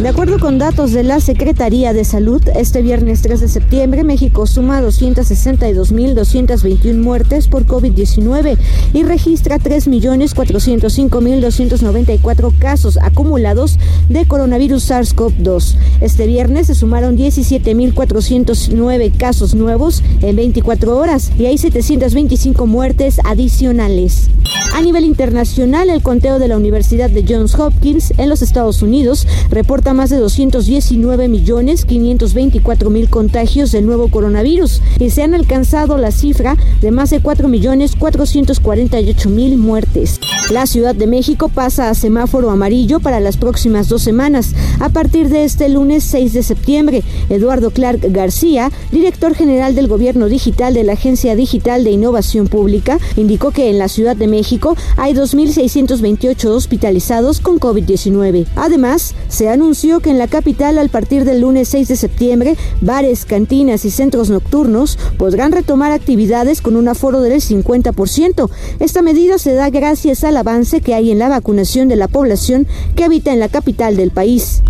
De acuerdo con datos de la Secretaría de Salud, este viernes 3 de septiembre México suma 262.221 muertes por COVID-19 y registra 3.405.294 casos acumulados de coronavirus SARS-CoV-2. Este viernes se sumaron 17.409 casos nuevos en 24 horas y hay 725 muertes adicionales. A nivel internacional, el conteo de la Universidad de Johns Hopkins en los Estados Unidos reporta más de 219 millones 524 mil contagios del nuevo coronavirus y se han alcanzado la cifra de más de 4 millones 448 mil muertes. La Ciudad de México pasa a semáforo amarillo para las próximas dos semanas. A partir de este lunes 6 de septiembre, Eduardo Clark García, director general del Gobierno Digital de la Agencia Digital de Innovación Pública, indicó que en la Ciudad de México hay 2.628 hospitalizados con COVID-19. Además, se anunció que en la capital al partir del lunes 6 de septiembre, bares, cantinas y centros nocturnos podrán retomar actividades con un aforo del 50%. Esta medida se da gracias al avance que hay en la vacunación de la población que habita en la capital del país.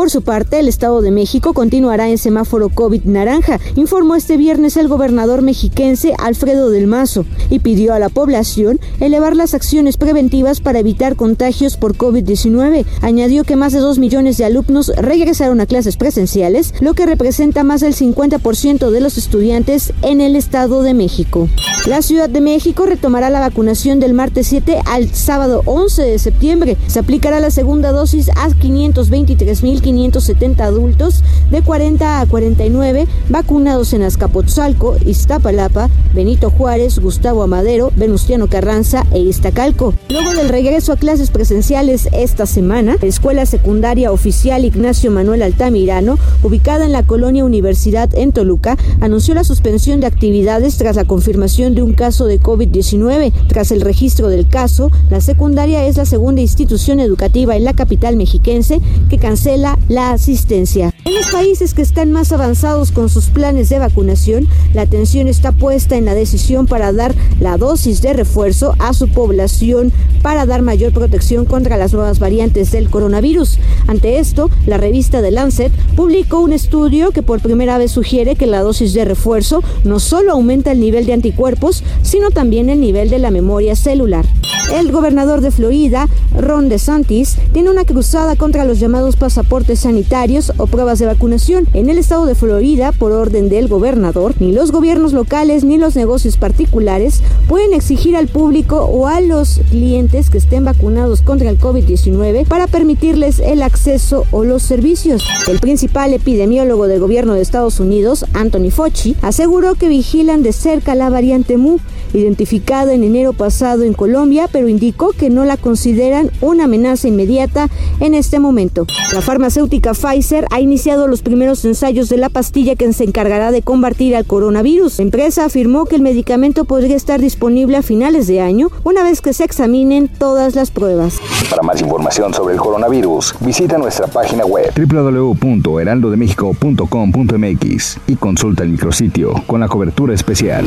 Por su parte, el Estado de México continuará en semáforo COVID naranja, informó este viernes el gobernador mexiquense Alfredo del Mazo y pidió a la población elevar las acciones preventivas para evitar contagios por COVID-19. Añadió que más de 2 millones de alumnos regresaron a clases presenciales, lo que representa más del 50% de los estudiantes en el Estado de México. La Ciudad de México retomará la vacunación del martes 7 al sábado 11 de septiembre. Se aplicará la segunda dosis a 523.570 adultos de 40 a 49 vacunados en Azcapotzalco, Iztapalapa, Benito Juárez, Gustavo Amadero, Venustiano Carranza e Iztacalco. Luego del regreso a clases presenciales esta semana, la Escuela Secundaria Oficial Ignacio Manuel Altamirano, ubicada en la colonia Universidad en Toluca, anunció la suspensión de actividades tras la confirmación de un caso de COVID-19. Tras el registro del caso, la secundaria es la segunda institución educativa en la capital mexiquense que cancela la asistencia. En los países que están más avanzados con sus planes de vacunación, la atención está puesta en la decisión para dar la dosis de refuerzo a su población para dar mayor protección contra las nuevas variantes del coronavirus. Ante esto, la revista The Lancet publicó un estudio que por primera vez sugiere que la dosis de refuerzo no solo aumenta el nivel de anticuerpos, sino también el nivel de la memoria celular. El gobernador de Florida, Ron DeSantis, tiene una cruzada contra los llamados pasaportes sanitarios o pruebas de vacunación. En el estado de Florida, por orden del gobernador, ni los gobiernos locales ni los negocios particulares pueden exigir al público o a los clientes que estén vacunados contra el COVID-19 para permitirles el acceso o los servicios. El principal epidemiólogo del gobierno de Estados Unidos, Anthony Fauci, aseguró que vigilan de cerca la variante Mu, identificada en enero pasado en Colombia, pero indicó que no la consideran una amenaza inmediata en este momento. La farmacéutica Pfizer ha iniciado los primeros ensayos de la pastilla que se encargará de combatir al coronavirus. La empresa afirmó que el medicamento podría estar disponible a finales de año, una vez que se examinen todas las pruebas. Para más información sobre el coronavirus, visita nuestra página web www.heraldodemexico.com.mx y consulta el micrositio con la cobertura especial.